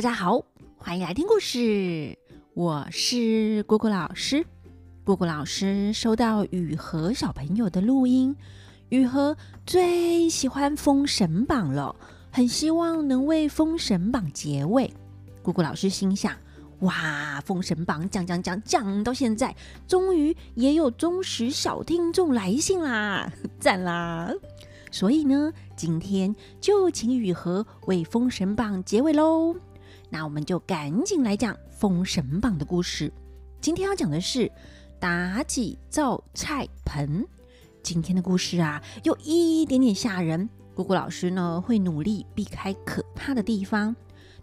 大家好，欢迎来听故事。我是果果老师。果果老师收到雨禾小朋友的录音，雨禾最喜欢《封神榜》了，很希望能为《封神榜》结尾。果果老师心想：哇，《封神榜》讲讲讲讲到现在，终于也有忠实小听众来信啦，赞啦！所以呢，今天就请雨禾为《封神榜》结尾喽。那我们就赶紧来讲《封神榜》的故事。今天要讲的是妲己造菜盆。今天的故事啊，有一点点吓人。姑姑老师呢，会努力避开可怕的地方。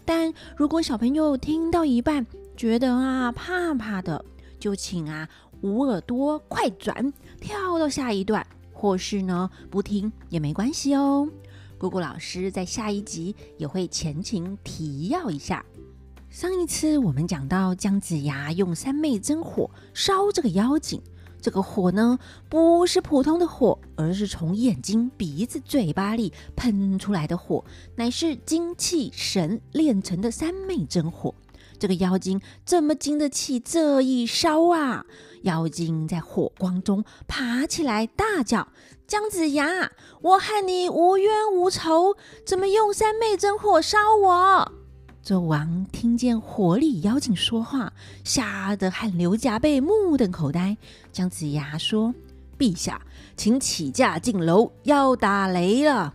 但如果小朋友听到一半觉得啊怕怕的，就请啊捂耳朵快转，跳到下一段，或是呢不听也没关系哦。姑姑老师在下一集也会前情提要一下。上一次我们讲到姜子牙用三昧真火烧这个妖精，这个火呢不是普通的火，而是从眼睛、鼻子、嘴巴里喷出来的火，乃是精气神炼成的三昧真火。这个妖精怎么经得起这一烧啊？妖精在火光中爬起来，大叫：“姜子牙，我和你无冤无仇，怎么用三昧真火烧我？”纣王听见火里妖精说话，吓得汗流浃背，目瞪口呆。姜子牙说：“陛下，请起驾进楼，要打雷了。”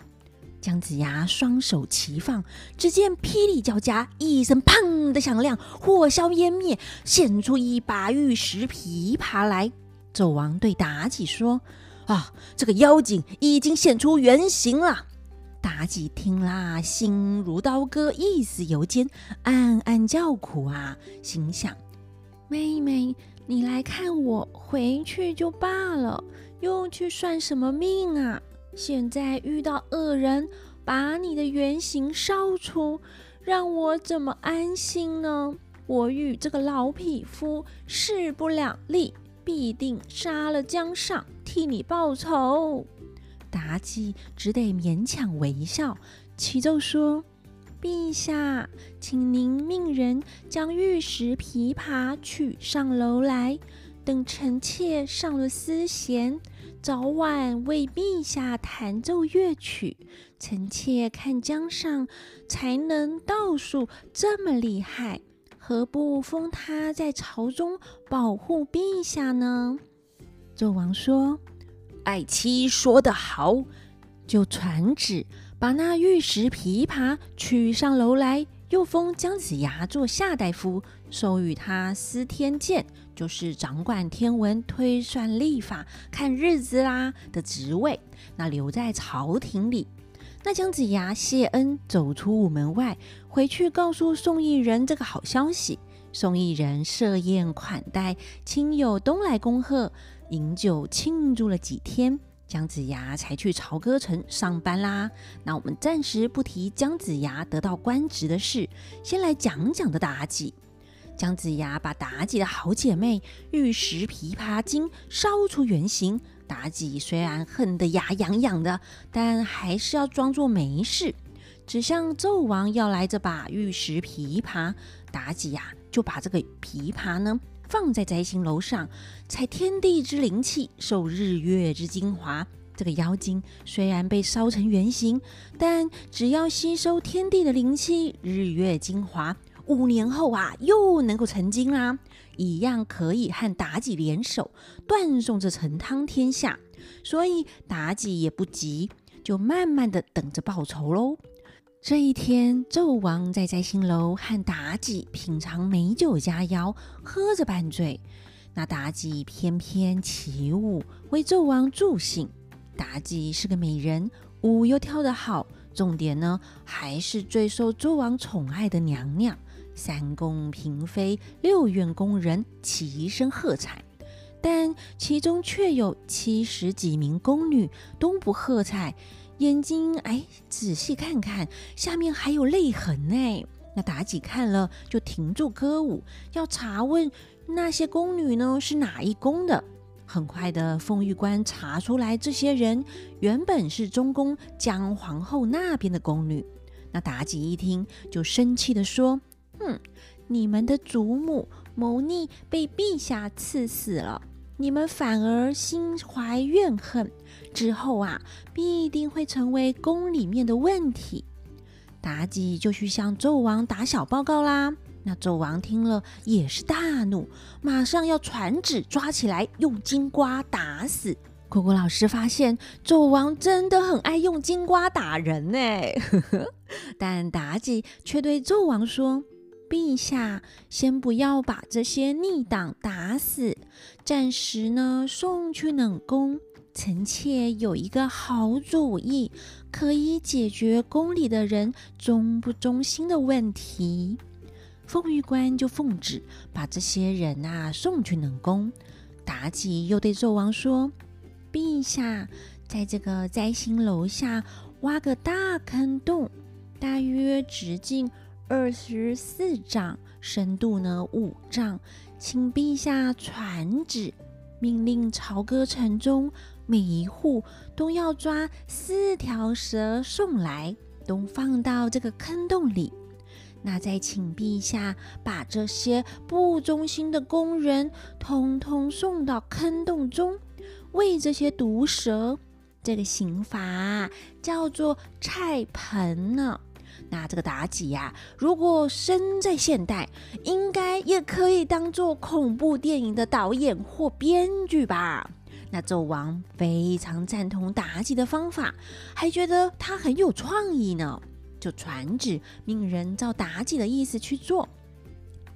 姜子牙双手齐放，只见霹雳交加，一声“砰”的响亮，火消烟灭，现出一把玉石琵琶来。纣王对妲己说：“啊，这个妖精已经现出原形了。”妲己听啦，心如刀割，意思犹坚，暗暗叫苦啊，心想：“妹妹，你来看我，回去就罢了，又去算什么命啊？”现在遇到恶人，把你的原形烧出，让我怎么安心呢？我与这个老匹夫势不两立，必定杀了姜尚，替你报仇。妲己只得勉强微笑，启奏说：“陛下，请您命人将玉石琵琶取上楼来，等臣妾上了丝弦。”早晚为陛下弹奏乐曲，臣妾看江尚才能道术这么厉害，何不封他在朝中保护陛下呢？纣王说：“爱妻说得好。”就传旨把那玉石琵琶取上楼来，又封姜子牙做下大夫，授予他司天监。就是掌管天文、推算历法、看日子啦的职位，那留在朝廷里。那姜子牙谢恩，走出午门外，回去告诉宋义人这个好消息。宋义人设宴款待亲友，东来恭贺，饮酒庆祝了几天。姜子牙才去朝歌城上班啦。那我们暂时不提姜子牙得到官职的事，先来讲讲的妲己。姜子牙把妲己的好姐妹玉石琵琶精烧出原形。妲己虽然恨得牙痒痒的，但还是要装作没事，只向纣王要来这把玉石琵琶。妲己呀，就把这个琵琶呢放在摘星楼上，采天地之灵气，受日月之精华。这个妖精虽然被烧成原形，但只要吸收天地的灵气、日月精华。五年后啊，又能够成精啦，一样可以和妲己联手，断送这成汤天下。所以妲己也不急，就慢慢的等着报仇喽。这一天，纣王在摘星楼和妲己品尝美酒佳肴，喝着半醉。那妲己翩翩起舞，为纣王助兴。妲己是个美人，舞又跳得好，重点呢，还是最受纣王宠爱的娘娘。三宫嫔妃、六院宫人齐声喝彩，但其中却有七十几名宫女都不喝彩。眼睛哎，仔细看看，下面还有泪痕呢。那妲己看了就停住歌舞，要查问那些宫女呢是哪一宫的。很快的，凤玉官查出来，这些人原本是中宫姜皇后那边的宫女。那妲己一听，就生气的说。哼，你们的祖母谋逆被陛下赐死了，你们反而心怀怨恨，之后啊，必定会成为宫里面的问题。妲己就去向纣王打小报告啦。那纣王听了也是大怒，马上要传旨抓起来，用金瓜打死。果果老师发现纣王真的很爱用金瓜打人呢，但妲己却对纣王说：“陛下，先不要把这些逆党打死，暂时呢送去冷宫。臣妾有一个好主意，可以解决宫里的人忠不忠心的问题。”凤玉官就奉旨把这些人啊送去冷宫。妲己又对纣王说。陛下，在这个摘星楼下挖个大坑洞，大约直径二十四丈，深度呢五丈。请陛下传旨，命令朝歌城中每一户都要抓四条蛇送来，都放到这个坑洞里。那再请陛下把这些不忠心的工人通通送到坑洞中。喂这些毒蛇，这个刑罚叫做菜盆呢。那这个妲己呀，如果生在现代，应该也可以当做恐怖电影的导演或编剧吧？那纣王非常赞同妲己的方法，还觉得他很有创意呢，就传旨命人照妲己的意思去做。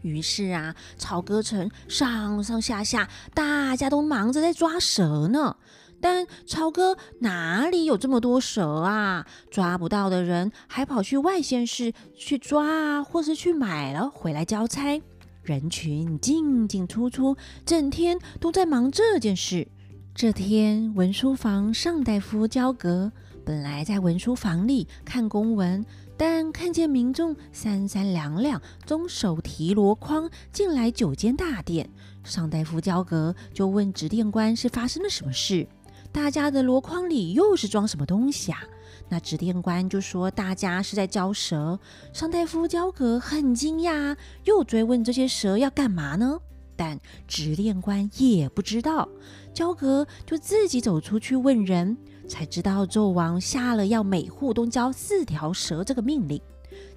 于是啊，朝歌城上上下下，大家都忙着在抓蛇呢。但超哥哪里有这么多蛇啊？抓不到的人还跑去外县市去抓啊，或是去买了回来交差。人群进进出出，整天都在忙这件事。这天，文书房上大夫焦阁本来在文书房里看公文。但看见民众三三两两，中手提箩筐进来九间大殿，上大夫焦阁就问执殿官是发生了什么事？大家的箩筐里又是装什么东西啊？那执殿官就说大家是在教蛇。商大夫焦格很惊讶，又追问这些蛇要干嘛呢？但执殿官也不知道，焦格就自己走出去问人。才知道纣王下了要每户都交四条蛇这个命令。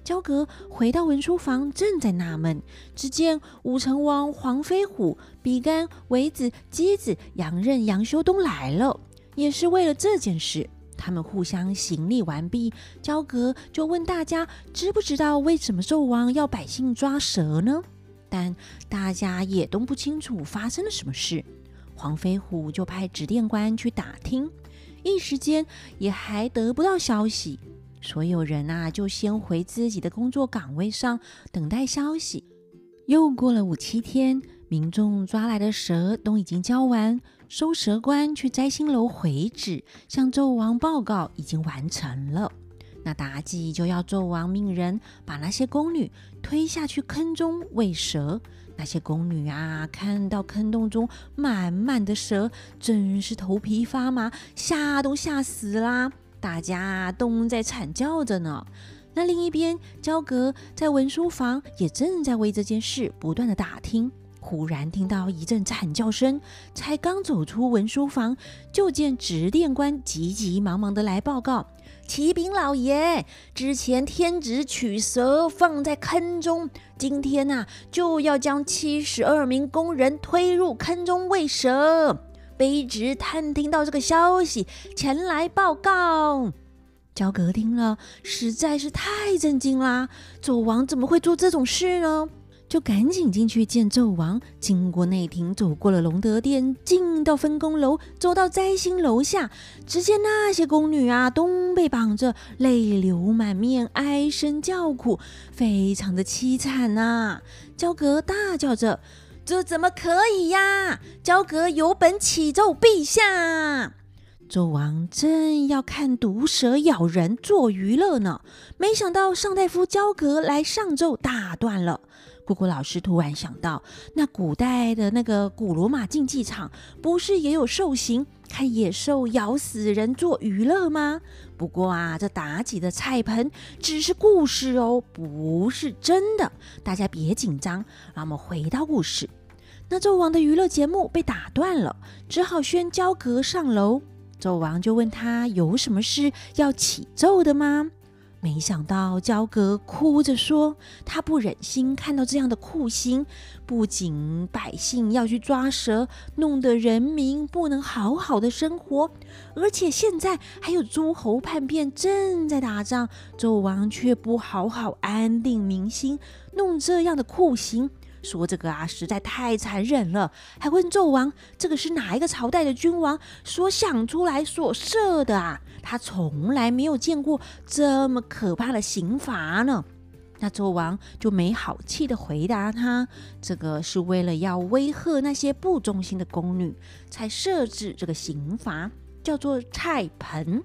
焦格回到文书房，正在纳闷，只见武成王黄飞虎、比干、韦子、箕子、杨任、杨修东来了，也是为了这件事。他们互相行礼完毕，焦格就问大家知不知道为什么纣王要百姓抓蛇呢？但大家也都不清楚发生了什么事。黄飞虎就派指殿官去打听。一时间也还得不到消息，所有人啊就先回自己的工作岗位上等待消息。又过了五七天，民众抓来的蛇都已经交完，收蛇官去摘星楼回旨，向纣王报告已经完成了。那妲己就要纣王命人把那些宫女推下去坑中喂蛇。那些宫女啊，看到坑洞中满满的蛇，真是头皮发麻，吓都吓死啦！大家都在惨叫着呢。那另一边，焦格在文书房也正在为这件事不断的打听。忽然听到一阵惨叫声，才刚走出文书房，就见执殿官急急忙忙的来报告。启禀老爷，之前天子取蛇放在坑中，今天呐就要将七十二名工人推入坑中喂蛇。卑职探听到这个消息，前来报告。焦格听了，实在是太震惊啦！纣王怎么会做这种事呢？就赶紧进去见纣王，经过内廷，走过了隆德殿，进到分宫楼，走到摘星楼下，只见那些宫女啊，都被绑着，泪流满面，唉声叫苦，非常的凄惨呐。焦格大叫着：“这怎么可以呀？焦格有本启奏陛下。”纣王正要看毒蛇咬人做娱乐呢，没想到上大夫焦格来上奏，打断了。姑姑老师突然想到，那古代的那个古罗马竞技场，不是也有兽形看野兽咬死人做娱乐吗？不过啊，这妲己的菜盆只是故事哦，不是真的，大家别紧张。让我们回到故事，那纣王的娱乐节目被打断了，只好宣交阁上楼。纣王就问他有什么事要启奏的吗？没想到焦哥哭着说：“他不忍心看到这样的酷刑，不仅百姓要去抓蛇，弄得人民不能好好的生活，而且现在还有诸侯叛变正在打仗，纣王却不好好安定民心，弄这样的酷刑。”说这个啊，实在太残忍了，还问纣王，这个是哪一个朝代的君王所想出来所设的啊？他从来没有见过这么可怕的刑罚呢。那纣王就没好气的回答他，这个是为了要威吓那些不忠心的宫女，才设置这个刑罚，叫做菜盆。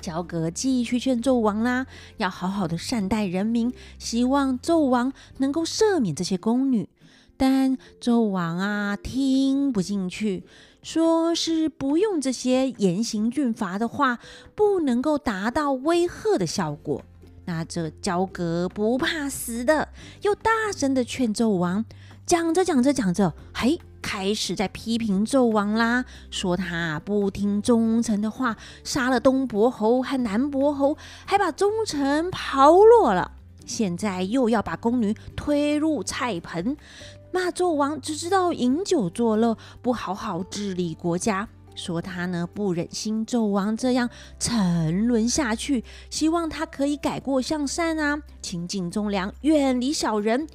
焦葛继续劝纣王啦，要好好的善待人民，希望纣王能够赦免这些宫女。但纣王啊，听不进去，说是不用这些严刑峻法的话，不能够达到威吓的效果。那这焦葛不怕死的，又大声的劝纣王。讲着讲着讲着，嘿。开始在批评纣王啦，说他不听忠臣的话，杀了东伯侯和南伯侯，还把忠臣抛落了。现在又要把宫女推入菜盆，骂纣王只知道饮酒作乐，不好好治理国家。说他呢不忍心纣王这样沉沦下去，希望他可以改过向善啊，亲近忠良，远离小人。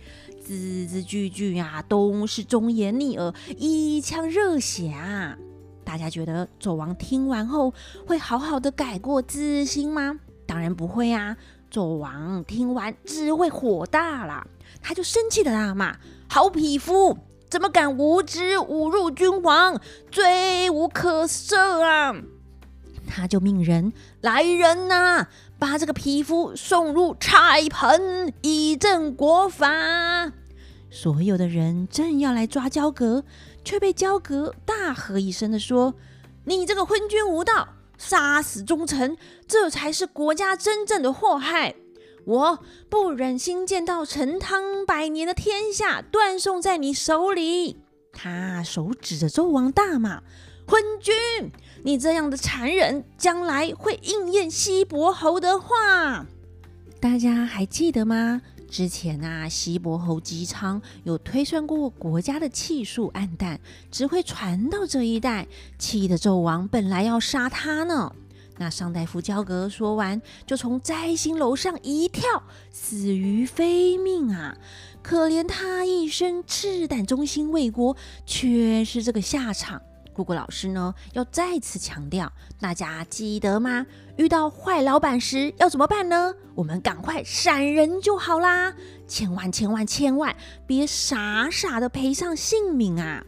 字字句句啊，都是忠言逆耳、一腔热血啊！大家觉得纣王听完后会好好的改过自新吗？当然不会啊！纣王听完只会火大了，他就生气的大骂：“好匹夫，怎么敢无知侮辱君王，罪无可赦啊！”他就命人来人呐！把这个匹夫送入菜盆，以正国法。所有的人正要来抓焦格，却被焦格大喝一声的说：“你这个昏君无道，杀死忠臣，这才是国家真正的祸害。我不忍心见到陈汤百年的天下断送在你手里。”他手指着周王大骂：“昏君！”你这样的残忍，将来会应验西伯侯的话。大家还记得吗？之前啊，西伯侯姬昌有推算过国家的气数暗淡，只会传到这一代，气得纣王本来要杀他呢。那上大夫焦格说完，就从摘星楼上一跳，死于非命啊！可怜他一生赤胆忠心为国，却是这个下场。姑姑老师呢，要再次强调，大家记得吗？遇到坏老板时要怎么办呢？我们赶快闪人就好啦！千万千万千万别傻傻的赔上性命啊！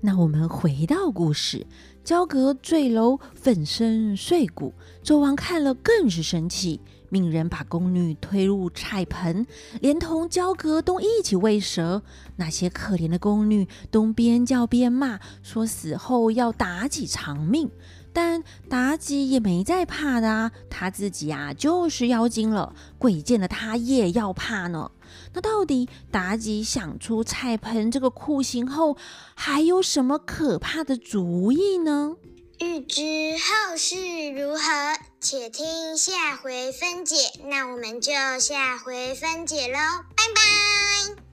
那我们回到故事，焦阁坠楼，粉身碎骨，纣王看了更是生气。命人把宫女推入菜盆，连同焦格都一起喂蛇。那些可怜的宫女都边叫边骂，说死后要妲己偿命。但妲己也没在怕的啊，她自己啊就是妖精了，鬼见了她也要怕呢。那到底妲己想出菜盆这个酷刑后，还有什么可怕的主意呢？欲知后事如何，且听下回分解。那我们就下回分解喽，拜拜。